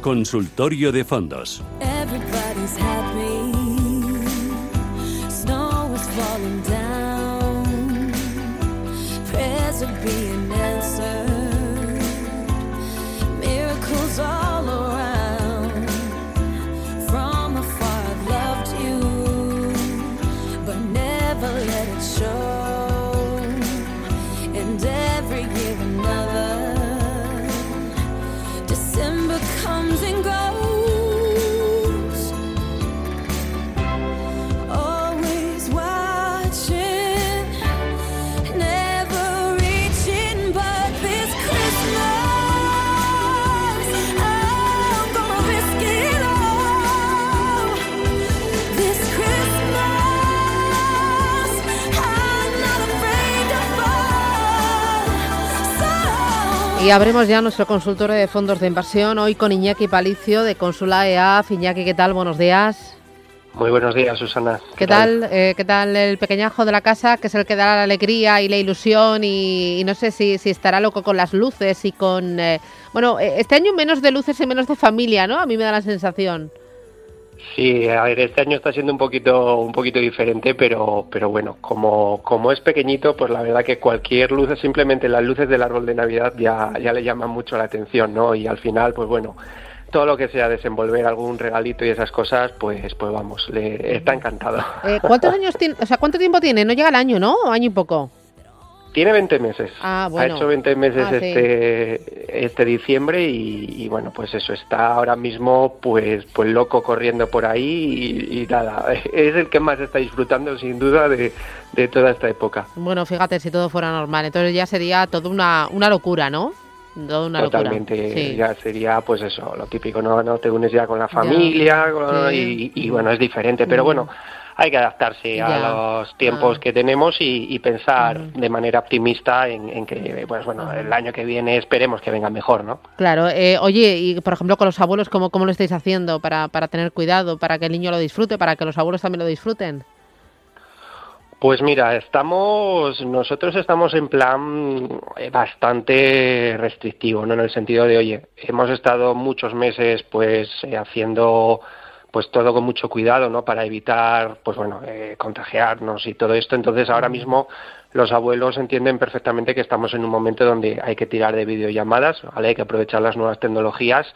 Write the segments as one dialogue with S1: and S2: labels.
S1: Consultorio de fondos.
S2: Y abrimos ya nuestro consultorio de fondos de inversión, hoy con Iñaki Palicio de Consula EAF. Iñaki, ¿qué tal? Buenos días.
S3: Muy buenos días, Susana.
S2: ¿Qué tal, eh, ¿Qué tal el pequeñajo de la casa, que es el que da la alegría y la ilusión? Y, y no sé si, si estará loco con las luces y con... eh, bueno, eh, este año menos de luces y menos de familia, ¿no? A mí me da la sensación.
S3: Sí, a ver, este año está siendo un poquito, un poquito diferente, pero, pero bueno, como, como es pequeñito, pues la verdad que cualquier luz, simplemente las luces del árbol de Navidad ya, ya le llaman mucho la atención, ¿no? Y al final, pues bueno, todo lo que sea desenvolver algún regalito y esas cosas, pues, pues vamos, le está encantado.
S2: Eh, ¿Cuántos años tiene? O sea, ¿cuánto tiempo tiene? No llega al año, ¿no? ¿O año y poco?
S3: Tiene 20 meses.
S2: Ah, bueno.
S3: Ha hecho 20 meses
S2: Ah, sí.
S3: este, este diciembre y, y, bueno, pues eso, está ahora mismo pues, pues loco corriendo por ahí y, y nada, es el que más está disfrutando sin duda de, de toda esta época.
S2: Bueno, fíjate si todo fuera normal. Entonces ya sería toda una, una locura, ¿no? Toda una
S3: Totalmente,
S2: locura. Sí.
S3: ya sería pues eso, lo típico, no, no te unes ya con la familia
S2: Sí.
S3: y, y, bueno, es diferente, pero
S2: Mm.
S3: Hay que adaptarse
S2: Ya.
S3: a los tiempos
S2: Ah.
S3: que tenemos y, y pensar de manera optimista en, en que, pues bueno, el año que viene esperemos que venga mejor, ¿no?
S2: Claro, eh, oye, y por ejemplo con los abuelos, ¿cómo, cómo lo estáis haciendo para, para tener cuidado, para que el niño lo disfrute, para que los abuelos también lo disfruten?
S3: Pues mira, estamos, nosotros estamos en plan eh, bastante restrictivo, ¿no? En el sentido de, oye, hemos estado muchos meses, pues, eh, haciendo, pues, todo con mucho cuidado, ¿no? Para evitar, pues, bueno, eh, contagiarnos y todo esto. Entonces, ahora mismo los abuelos entienden perfectamente que estamos en un momento donde hay que tirar de videollamadas, ¿vale? Hay que aprovechar las nuevas tecnologías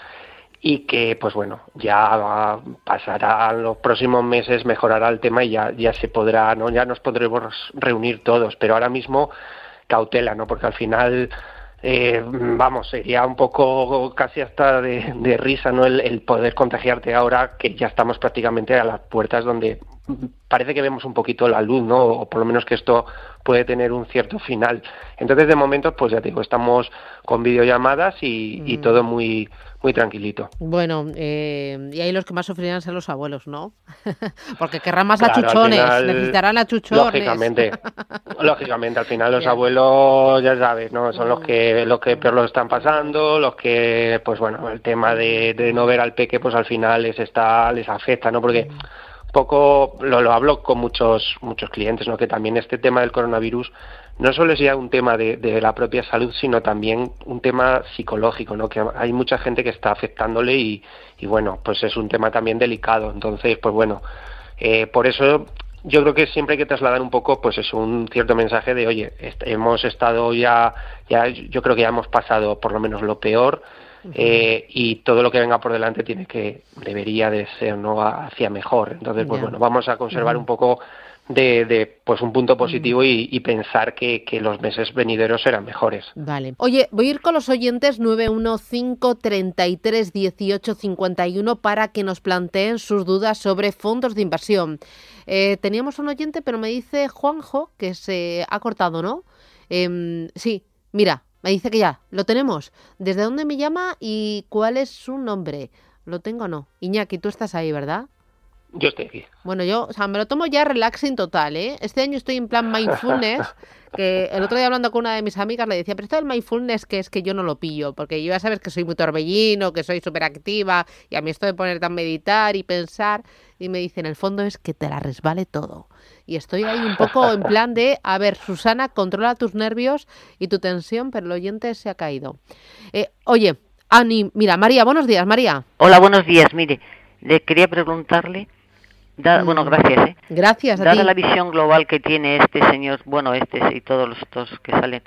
S3: y que pues bueno ya pasará los próximos meses mejorará el tema y ya ya se podrá no ya nos podremos reunir todos pero ahora mismo cautela no porque al final eh, vamos sería un poco casi hasta de, de risa no el, el poder contagiarte ahora que ya estamos prácticamente a las puertas donde parece que vemos un poquito la luz no o por lo menos que esto puede tener un cierto final entonces de momento pues ya te digo estamos con videollamadas y, y todo muy muy tranquilito
S2: Bueno, eh, y ahí los que más sufrirán serán los abuelos, ¿no? Porque querrán más
S3: Claro,
S2: achuchones,
S3: final,
S2: necesitarán achuchones.
S3: Lógicamente, lógicamente, al final los abuelos, ya sabes, ¿no? Son los
S2: Mm.
S3: que, los que peor lo están pasando, los que, pues bueno, el tema de, de no ver al peque, pues al final les está, les afecta, ¿no? Porque
S2: Mm.
S3: Poco lo, lo hablo con muchos, muchos clientes, ¿no? Que también este tema del coronavirus no solo es ya un tema de, de la propia salud, sino también un tema psicológico, ¿no? Que hay mucha gente que está afectándole y, y bueno, pues es un tema también delicado. Entonces, pues bueno, eh, por eso yo creo que siempre hay que trasladar un poco, pues es un cierto mensaje de, oye, hemos estado ya, ya, yo creo que ya hemos pasado por lo menos lo peor eh, y todo lo que venga por delante tiene que, debería de ser, ¿no? Hacia mejor. Entonces, pues bueno, vamos a conservar un poco de, de, pues un punto positivo y, y pensar que, que los meses venideros serán mejores.
S2: Vale. Oye, voy a ir con los oyentes 915331851 para que nos planteen sus dudas sobre fondos de inversión. Eh, teníamos un oyente, pero me dice Juanjo que se ha cortado, ¿no? Em, sí, mira, me dice que ya, lo tenemos. ¿Desde dónde me llama y cuál es su nombre? ¿Lo tengo o no? Iñaki, tú estás ahí, ¿verdad?
S3: Yo estoy aquí.
S2: Bueno, yo, o sea, me lo tomo ya relaxing total, ¿eh? Este año estoy en plan mindfulness, que el otro día hablando con una de mis amigas le decía, pero esto del mindfulness que es que yo no lo pillo, porque yo ya sabes que soy muy torbellino, que soy súper activa, y a mí esto de ponerte a meditar y pensar, y me dice, en el fondo es que te la resbale todo. Y estoy ahí un poco en plan de, a ver, Susana, controla tus nervios y tu tensión, pero el oyente se ha caído. Eh, oye, Ani, mira, María, buenos días, María.
S4: Hola, buenos días. Mire, le quería preguntarle, da- bueno, gracias, ¿eh?
S2: Gracias a ti.
S4: Dada la visión global que tiene este señor, bueno, este y todos los estos que salen,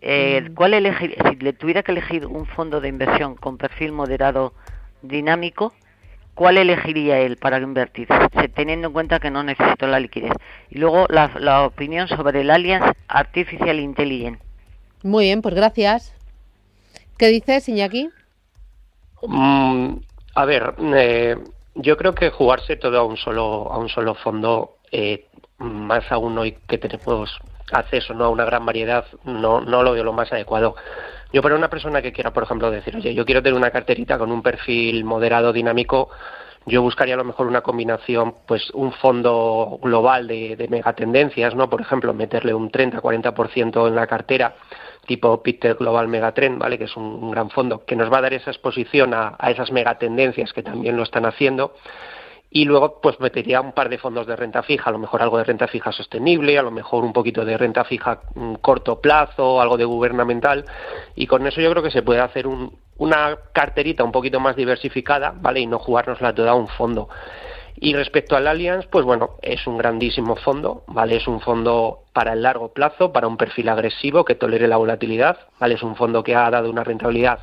S4: eh, ¿cuál elegir, si le tuviera que elegir un fondo de inversión con perfil moderado dinámico, ¿cuál elegiría él para invertir? Teniendo en cuenta que no necesito la liquidez. Y luego la, la opinión sobre el Allianz Artificial Intelligence.
S2: Muy bien, pues gracias. ¿Qué dices, Iñaki?
S3: Mm, a ver, eh, yo creo que jugarse todo a un solo a un solo fondo, eh, más aún hoy que tenemos acceso ¿no? a una gran variedad, no, no lo veo lo más adecuado. Yo para una persona que quiera, por ejemplo, decir, oye, yo quiero tener una carterita con un perfil moderado, dinámico, yo buscaría a lo mejor una combinación, pues un fondo global de, de megatendencias, ¿no? Por ejemplo, meterle un 30-40% en la cartera, tipo Peter Global Megatrend, ¿vale? Que es un, gran fondo que nos va a dar esa exposición a, a esas megatendencias que también lo están haciendo. Y luego, pues metería un par de fondos de renta fija, a lo mejor algo de renta fija sostenible, a lo mejor un poquito de renta fija mm, corto plazo, algo de gubernamental. Y con eso yo creo que se puede hacer un- una carterita un poquito más diversificada, ¿vale? Y no jugárnosla toda a un fondo. Y respecto al Allianz, pues bueno, es un grandísimo fondo, ¿vale? Es un fondo para el largo plazo, para un perfil agresivo que tolere la volatilidad, ¿vale? Es un fondo que ha dado una rentabilidad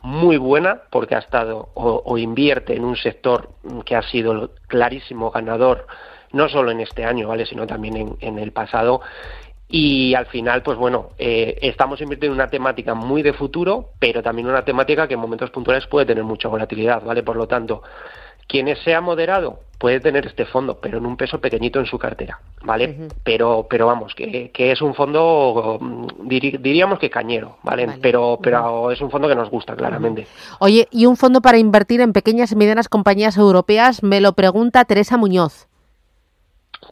S3: muy buena porque ha estado o, invierte en un sector que ha sido clarísimo ganador no solo en este año, ¿vale? Sino también en, en el pasado. Y al final, pues bueno, eh, estamos invirtiendo en una temática muy de futuro, pero también una temática que en momentos puntuales puede tener mucha volatilidad, ¿vale? Por lo tanto, quienes sea moderado puede tener este fondo, pero en un peso pequeñito en su cartera, ¿vale? Pero, pero vamos, que, que es un fondo, mm, diri- diríamos que cañero, ¿vale?
S2: Vale.
S3: Pero, pero es un fondo que nos gusta, claramente.
S2: Oye, y un fondo para invertir en pequeñas y medianas compañías europeas, me lo pregunta Teresa Muñoz.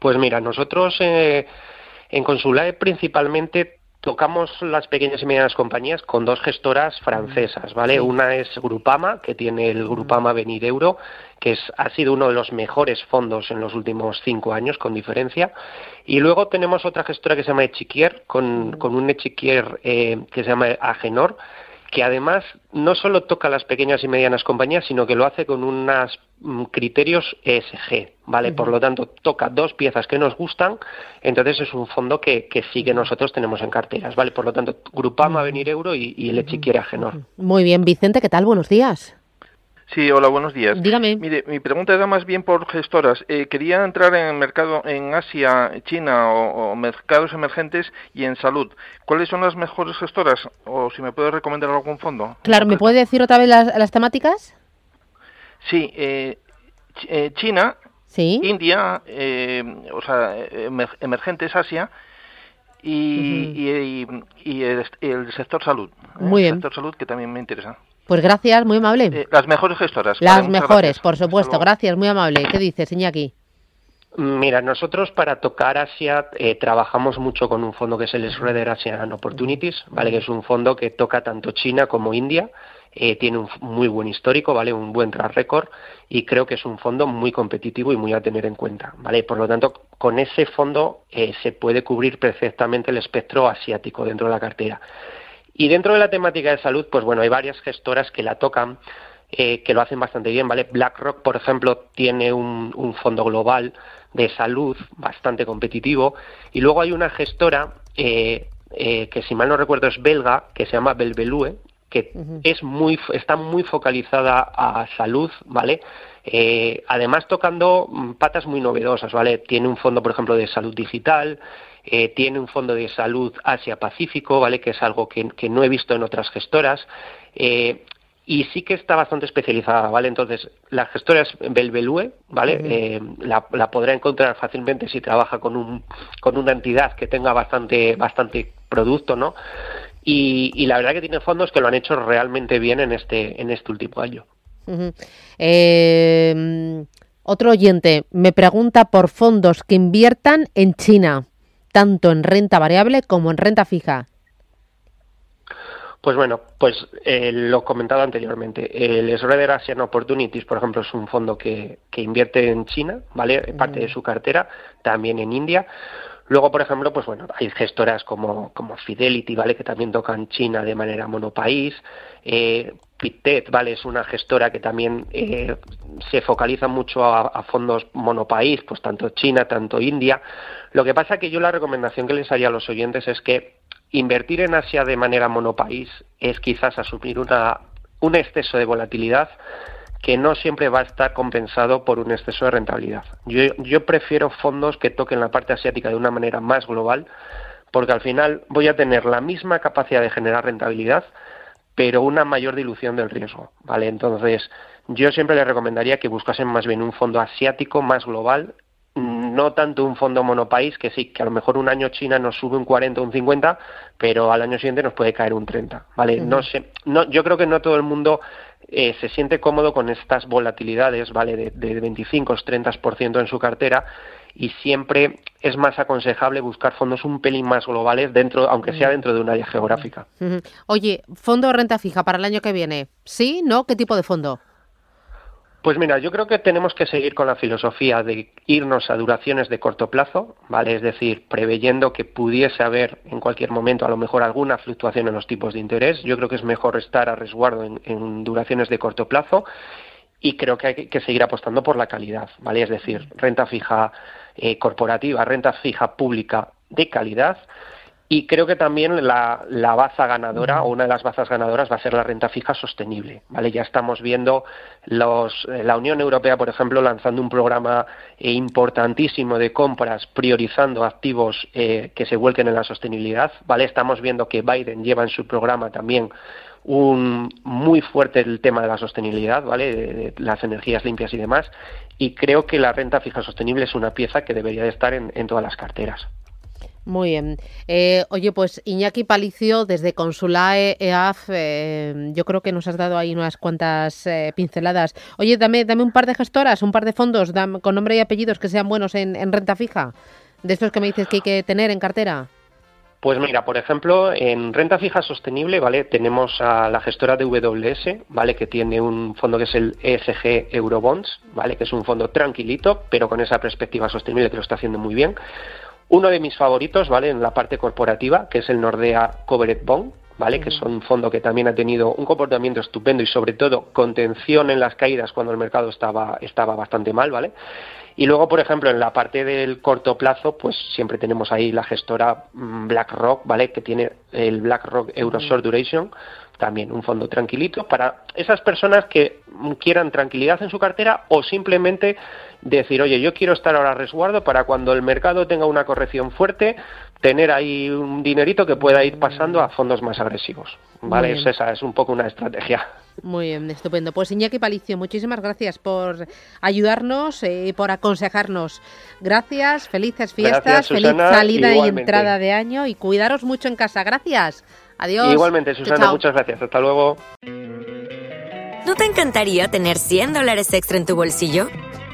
S3: Pues mira, nosotros eh, en Consulae principalmente tocamos las pequeñas y medianas compañías con dos gestoras francesas, ¿vale? Una es Grupama, que tiene el Grupama Venir Euro, que es, ha sido uno de los mejores fondos en los últimos cinco años, con diferencia. Y luego tenemos otra gestora que se llama Echiquier, con, con un Echiquier eh, que se llama Agenor, que además no solo toca las pequeñas y medianas compañías, sino que lo hace con unos criterios ESG, ¿vale? Por lo tanto, toca dos piezas que nos gustan, entonces es un fondo que, que sí que nosotros tenemos en carteras, ¿vale? Por lo tanto, Grupama, Venir Euro y, y Echiquier Agenor.
S2: Muy bien, Vicente, ¿qué tal? Buenos días.
S5: Sí, hola, buenos días.
S2: Dígame.
S5: Mire, mi pregunta era más bien por gestoras. Eh, quería entrar en el mercado en Asia, China o, o mercados emergentes y en salud. ¿Cuáles son las mejores gestoras? O si me puede recomendar algún fondo.
S2: Claro, ¿me puede decir otra vez las, las temáticas?
S5: Sí, eh, Ch- eh, China,
S2: Sí.
S5: India, eh, o sea, emer- emergentes Asia y, y, y- y el, el sector salud. ¿eh?
S2: Muy bien.
S5: El sector salud que también me interesa.
S2: Pues gracias, muy amable.
S5: Eh, las mejores gestoras.
S2: las
S5: Vale,
S2: mejores,
S5: gracias.
S2: por supuesto. Gracias, muy amable. ¿Qué dices, Iñaki?
S3: Mira, nosotros para tocar Asia eh, trabajamos mucho con un fondo que es el Schroeder Asian Opportunities, ¿vale? Que es un fondo que toca tanto China como India, eh, tiene un muy buen histórico, ¿vale? Un buen track record y creo que es un fondo muy competitivo y muy a tener en cuenta, ¿vale? Por lo tanto, con ese fondo eh, se puede cubrir perfectamente el espectro asiático dentro de la cartera. Y dentro de la temática de salud, pues bueno, hay varias gestoras que la tocan, eh, que lo hacen bastante bien, ¿vale? BlackRock, por ejemplo, tiene un, un fondo global de salud bastante competitivo. Y luego hay una gestora eh, eh, que, si mal no recuerdo, es belga, que se llama Belbelue, que es muy, está muy focalizada a salud, ¿vale? Eh, además tocando mm, patas muy novedosas, ¿vale? Tiene un fondo, por ejemplo, de salud digital, eh, tiene un fondo de salud Asia-Pacífico, ¿vale? Que es algo que, que no he visto en otras gestoras. Eh, y sí que está bastante especializada, ¿vale? Entonces, la gestora es Belbelue, ¿vale? Eh, la, la podrá encontrar fácilmente si trabaja con, un, con una entidad que tenga bastante, bastante producto, ¿no? Y, y la verdad que tiene fondos que lo han hecho realmente bien en este, en este último año.
S2: Eh, otro oyente me pregunta por fondos que inviertan en China, tanto en renta variable como en renta fija.
S3: Pues bueno, pues eh, lo comentado anteriormente. El Schroeder Asian Opportunities, por ejemplo, es un fondo que, que invierte en China, ¿vale? Parte de su cartera, también en India. Luego, por ejemplo, pues bueno, hay gestoras como, como Fidelity, ¿vale? Que también tocan China de manera monopaís. Eh, Pictet, ¿vale? Es una gestora que también eh, se focaliza mucho a, a fondos monopaís, pues tanto China, tanto India. Lo que pasa que yo la recomendación que les haría a los oyentes es que invertir en Asia de manera monopaís es quizás asumir una, un exceso de volatilidad que no siempre va a estar compensado por un exceso de rentabilidad. Yo, yo prefiero fondos que toquen la parte asiática de una manera más global, porque al final voy a tener la misma capacidad de generar rentabilidad, pero una mayor dilución del riesgo, ¿vale? Entonces, yo siempre les recomendaría que buscasen más bien un fondo asiático más global, no tanto un fondo monopaís, que sí, que a lo mejor un año China nos sube un 40 o un 50, pero al año siguiente nos puede caer un 30, ¿vale? No sé, no, yo creo que no todo el mundo eh, se siente cómodo con estas volatilidades, ¿vale? De, de 25 o 30% en su cartera y siempre es más aconsejable buscar fondos un pelín más globales dentro, aunque sea dentro de un área geográfica.
S2: Oye, fondo de renta fija para el año que viene. ¿Sí? ¿No? ¿Qué tipo de fondo?
S3: Pues mira, yo creo que tenemos que seguir con la filosofía de irnos a duraciones de corto plazo, ¿vale? Es decir, preveyendo que pudiese haber en cualquier momento a lo mejor alguna fluctuación en los tipos de interés. Yo creo que es mejor estar a resguardo en, duraciones de corto plazo y creo que hay que- que seguir apostando por la calidad, ¿vale? Es decir, renta fija eh, corporativa, renta fija pública de calidad y creo que también la, la baza ganadora o una de las bazas ganadoras va a ser la renta fija sostenible, ¿vale? Ya estamos viendo los, eh, la Unión Europea, por ejemplo, lanzando un programa eh, importantísimo de compras priorizando activos eh, que se vuelquen en la sostenibilidad, ¿vale? Estamos viendo que Biden lleva en su programa también un muy fuerte el tema de la sostenibilidad, ¿vale? De, de las energías limpias y demás. Y creo que la renta fija sostenible es una pieza que debería de estar en, en todas las carteras.
S2: Muy bien. Eh, oye, pues Iñaki Palicio, desde Consulae EAF, eh, yo creo que nos has dado ahí unas cuantas eh, pinceladas. Oye, dame, dame un par de gestoras, un par de fondos con nombre y apellidos que sean buenos en, en renta fija. De estos que me dices que hay que tener en cartera.
S3: Pues mira, por ejemplo, en renta fija sostenible, ¿vale? Tenemos a la gestora de WS, ¿vale? Que tiene un fondo que es el ESG Eurobonds, ¿vale? Que es un fondo tranquilito, pero con esa perspectiva sostenible que lo está haciendo muy bien. Uno de mis favoritos, ¿vale? En la parte corporativa, que es el Nordea Covered Bond, ¿vale? Que es un fondo que también ha tenido un comportamiento estupendo y sobre todo contención en las caídas cuando el mercado estaba, estaba bastante mal, ¿vale? Y luego, por ejemplo, en la parte del corto plazo, pues siempre tenemos ahí la gestora mm, BlackRock, ¿vale? Que tiene el BlackRock Euro Short Duration, también un fondo tranquilito para esas personas que quieran tranquilidad en su cartera o simplemente decir, oye, yo quiero estar ahora a resguardo para cuando el mercado tenga una corrección fuerte, tener ahí un dinerito que pueda ir pasando a fondos más agresivos, ¿vale? Es esa es un poco una estrategia.
S2: Muy bien, estupendo. Pues Iñaki Palicio, muchísimas gracias por ayudarnos y por aconsejarnos. Gracias, felices fiestas,
S3: Gracias,
S2: feliz salida y entrada de año y cuidaros mucho en casa. Gracias. Adiós.
S3: Igualmente,
S2: Chao,
S3: Susana,
S2: chao.
S3: muchas gracias. Hasta luego.
S6: ¿No te encantaría tener 100 dólares extra en tu bolsillo?